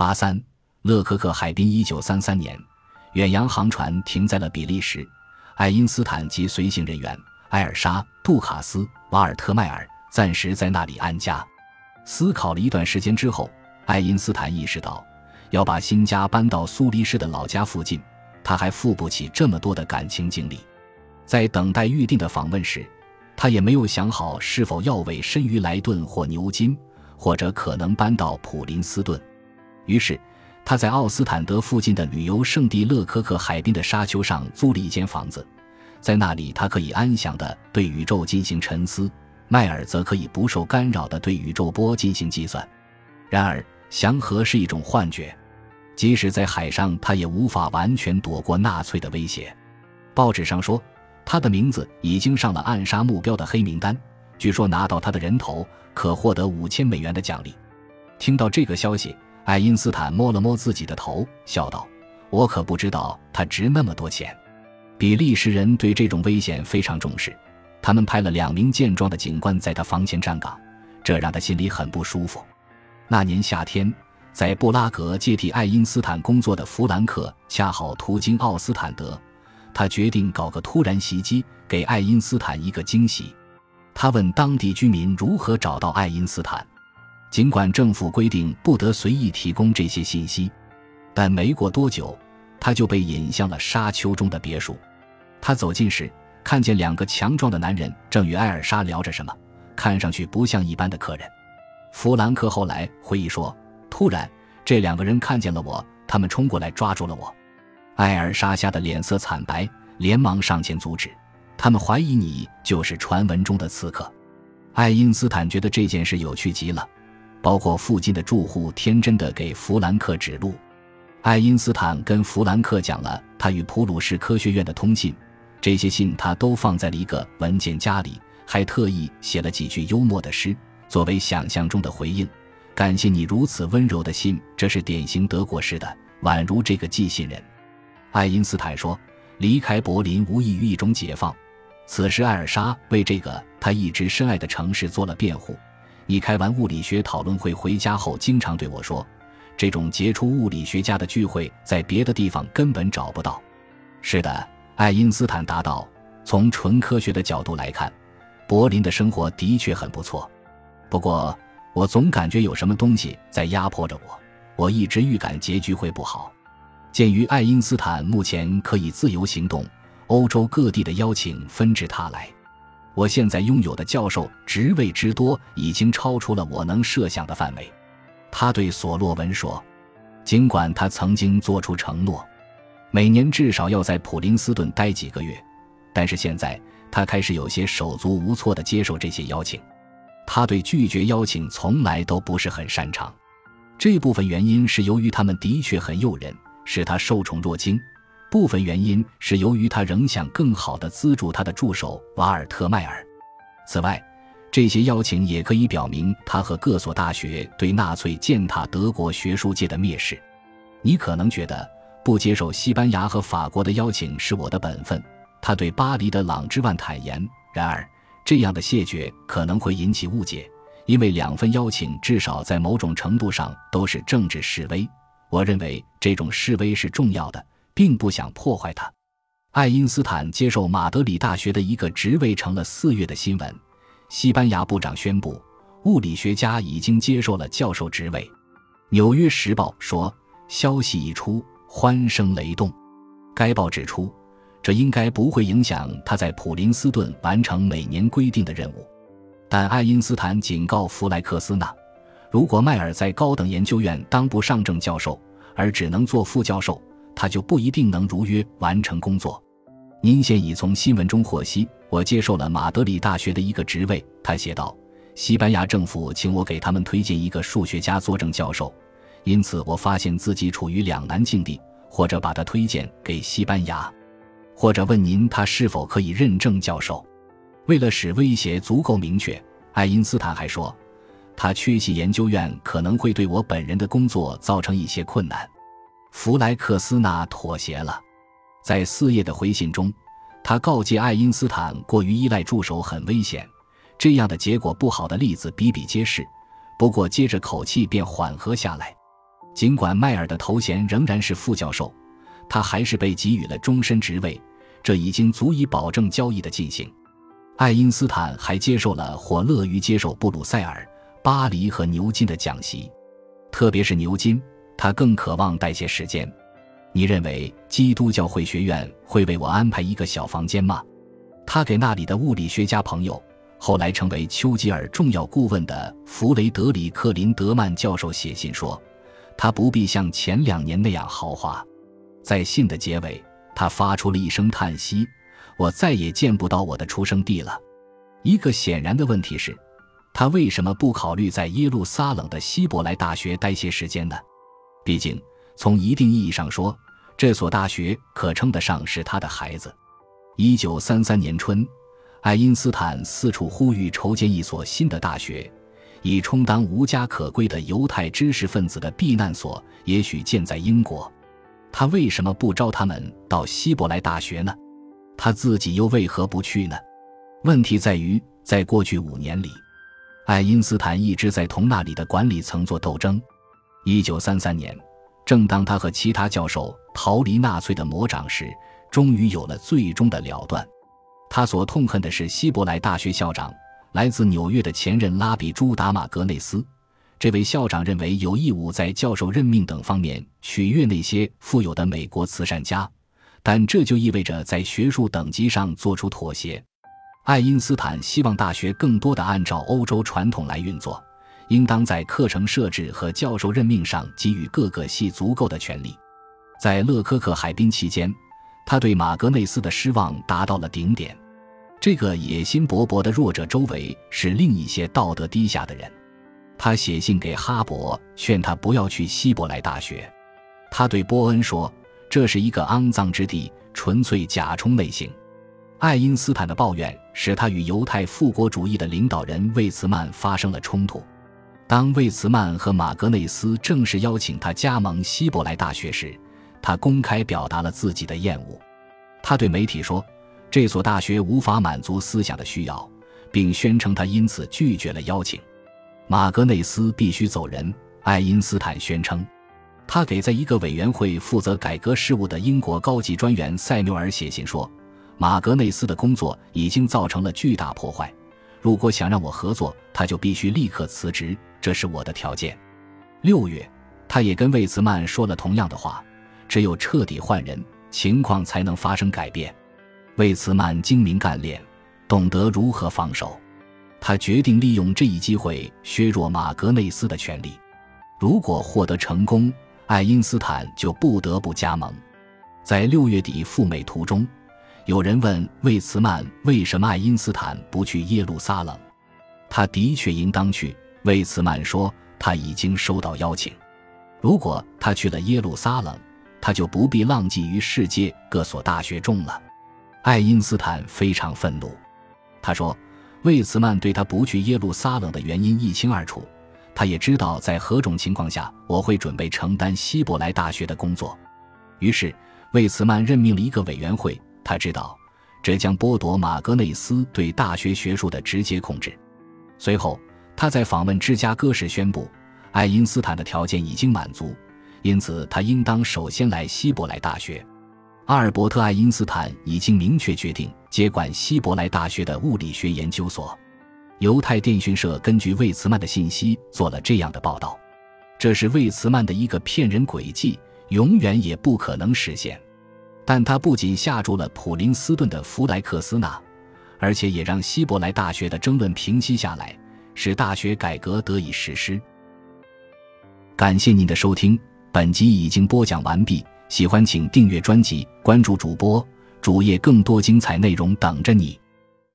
八三，勒科克海滨，一九三三年，远洋航船停在了比利时。爱因斯坦及随行人员埃尔莎·杜卡斯·瓦尔特迈尔暂时在那里安家。思考了一段时间之后，爱因斯坦意识到要把新家搬到苏黎世的老家附近，他还付不起这么多的感情精力。在等待预定的访问时，他也没有想好是否要委身于莱顿或牛津，或者可能搬到普林斯顿。于是，他在奥斯坦德附近的旅游胜地勒科克海滨的沙丘上租了一间房子，在那里他可以安详地对宇宙进行沉思，迈尔则可以不受干扰地对宇宙波进行计算。然而，祥和是一种幻觉，即使在海上，他也无法完全躲过纳粹的威胁。报纸上说，他的名字已经上了暗杀目标的黑名单，据说拿到他的人头可获得五千美元的奖励。听到这个消息。爱因斯坦摸了摸自己的头，笑道：“我可不知道他值那么多钱。”比利时人对这种危险非常重视，他们派了两名健壮的警官在他房前站岗，这让他心里很不舒服。那年夏天，在布拉格接替爱因斯坦工作的弗兰克恰好途经奥斯坦德，他决定搞个突然袭击，给爱因斯坦一个惊喜。他问当地居民如何找到爱因斯坦。尽管政府规定不得随意提供这些信息，但没过多久，他就被引向了沙丘中的别墅。他走近时，看见两个强壮的男人正与艾尔莎聊着什么，看上去不像一般的客人。弗兰克后来回忆说：“突然，这两个人看见了我，他们冲过来抓住了我。”艾尔莎吓得脸色惨白，连忙上前阻止。他们怀疑你就是传闻中的刺客。爱因斯坦觉得这件事有趣极了。包括附近的住户天真的给弗兰克指路，爱因斯坦跟弗兰克讲了他与普鲁士科学院的通信，这些信他都放在了一个文件夹里，还特意写了几句幽默的诗作为想象中的回应。感谢你如此温柔的信，这是典型德国式的，宛如这个寄信人。爱因斯坦说，离开柏林无异于一种解放。此时，艾尔莎为这个他一直深爱的城市做了辩护。你开完物理学讨论会回家后，经常对我说：“这种杰出物理学家的聚会在别的地方根本找不到。”是的，爱因斯坦答道。从纯科学的角度来看，柏林的生活的确很不错。不过，我总感觉有什么东西在压迫着我。我一直预感结局会不好。鉴于爱因斯坦目前可以自由行动，欧洲各地的邀请纷至沓来。我现在拥有的教授职位之多，已经超出了我能设想的范围。他对索洛文说：“尽管他曾经做出承诺，每年至少要在普林斯顿待几个月，但是现在他开始有些手足无措地接受这些邀请。他对拒绝邀请从来都不是很擅长。这部分原因是由于他们的确很诱人，使他受宠若惊。”部分原因是由于他仍想更好地资助他的助手瓦尔特迈尔。此外，这些邀请也可以表明他和各所大学对纳粹践踏德国学术界的蔑视。你可能觉得不接受西班牙和法国的邀请是我的本分，他对巴黎的朗之万坦言。然而，这样的谢绝可能会引起误解，因为两份邀请至少在某种程度上都是政治示威。我认为这种示威是重要的。并不想破坏它。爱因斯坦接受马德里大学的一个职位成了四月的新闻。西班牙部长宣布，物理学家已经接受了教授职位。《纽约时报》说，消息一出，欢声雷动。该报指出，这应该不会影响他在普林斯顿完成每年规定的任务。但爱因斯坦警告弗莱克斯纳，如果迈尔在高等研究院当不上正教授，而只能做副教授。他就不一定能如约完成工作。您现已从新闻中获悉，我接受了马德里大学的一个职位。他写道：“西班牙政府请我给他们推荐一个数学家做正教授，因此我发现自己处于两难境地：或者把他推荐给西班牙，或者问您他是否可以认证教授。”为了使威胁足够明确，爱因斯坦还说，他缺席研究院可能会对我本人的工作造成一些困难。弗莱克斯纳妥协了，在四页的回信中，他告诫爱因斯坦过于依赖助手很危险，这样的结果不好的例子比比皆是。不过接着口气便缓和下来。尽管迈尔的头衔仍然是副教授，他还是被给予了终身职位，这已经足以保证交易的进行。爱因斯坦还接受了或乐于接受布鲁塞尔、巴黎和牛津的讲习，特别是牛津，他更渴望带些时间。你认为基督教会学院会为我安排一个小房间吗？他给那里的物理学家朋友，后来成为丘吉尔重要顾问的弗雷德里克林德曼教授写信说，他不必像前两年那样豪华。在信的结尾，他发出了一声叹息：“我再也见不到我的出生地了。”一个显然的问题是，他为什么不考虑在耶路撒冷的希伯来大学待些时间呢？毕竟。从一定意义上说，这所大学可称得上是他的孩子。一九三三年春，爱因斯坦四处呼吁筹建一所新的大学，以充当无家可归的犹太知识分子的避难所，也许建在英国。他为什么不招他们到希伯来大学呢？他自己又为何不去呢？问题在于，在过去五年里，爱因斯坦一直在同那里的管理层做斗争。一九三三年。正当他和其他教授逃离纳粹的魔掌时，终于有了最终的了断。他所痛恨的是希伯来大学校长，来自纽约的前任拉比朱达马格内斯。这位校长认为有义务在教授任命等方面取悦那些富有的美国慈善家，但这就意味着在学术等级上做出妥协。爱因斯坦希望大学更多的按照欧洲传统来运作。应当在课程设置和教授任命上给予各个系足够的权利。在勒科克海滨期间，他对马格内斯的失望达到了顶点。这个野心勃勃的弱者周围是另一些道德低下的人。他写信给哈勃，劝他不要去希伯来大学。他对波恩说：“这是一个肮脏之地，纯粹甲充类型。”爱因斯坦的抱怨使他与犹太复国主义的领导人魏茨曼发生了冲突。当魏茨曼和马格内斯正式邀请他加盟希伯来大学时，他公开表达了自己的厌恶。他对媒体说：“这所大学无法满足思想的需要，并宣称他因此拒绝了邀请。”马格内斯必须走人，爱因斯坦宣称。他给在一个委员会负责改革事务的英国高级专员塞缪尔写信说：“马格内斯的工作已经造成了巨大破坏。如果想让我合作，他就必须立刻辞职。”这是我的条件。六月，他也跟魏茨曼说了同样的话。只有彻底换人，情况才能发生改变。魏茨曼精明干练，懂得如何防守。他决定利用这一机会削弱马格内斯的权力。如果获得成功，爱因斯坦就不得不加盟。在六月底赴美途中，有人问魏茨曼为什么爱因斯坦不去耶路撒冷。他的确应当去。魏茨曼说：“他已经收到邀请，如果他去了耶路撒冷，他就不必浪迹于世界各所大学中了。”爱因斯坦非常愤怒，他说：“魏茨曼对他不去耶路撒冷的原因一清二楚，他也知道在何种情况下我会准备承担希伯来大学的工作。”于是，魏茨曼任命了一个委员会，他知道这将剥夺马格内斯对大学学术的直接控制。随后。他在访问芝加哥时宣布，爱因斯坦的条件已经满足，因此他应当首先来希伯来大学。阿尔伯特·爱因斯坦已经明确决定接管希伯来大学的物理学研究所。犹太电讯社根据魏茨曼的信息做了这样的报道：这是魏茨曼的一个骗人诡计，永远也不可能实现。但他不仅吓住了普林斯顿的弗莱克斯纳，而且也让希伯来大学的争论平息下来。使大学改革得以实施。感谢您的收听，本集已经播讲完毕。喜欢请订阅专辑，关注主播主页，更多精彩内容等着你。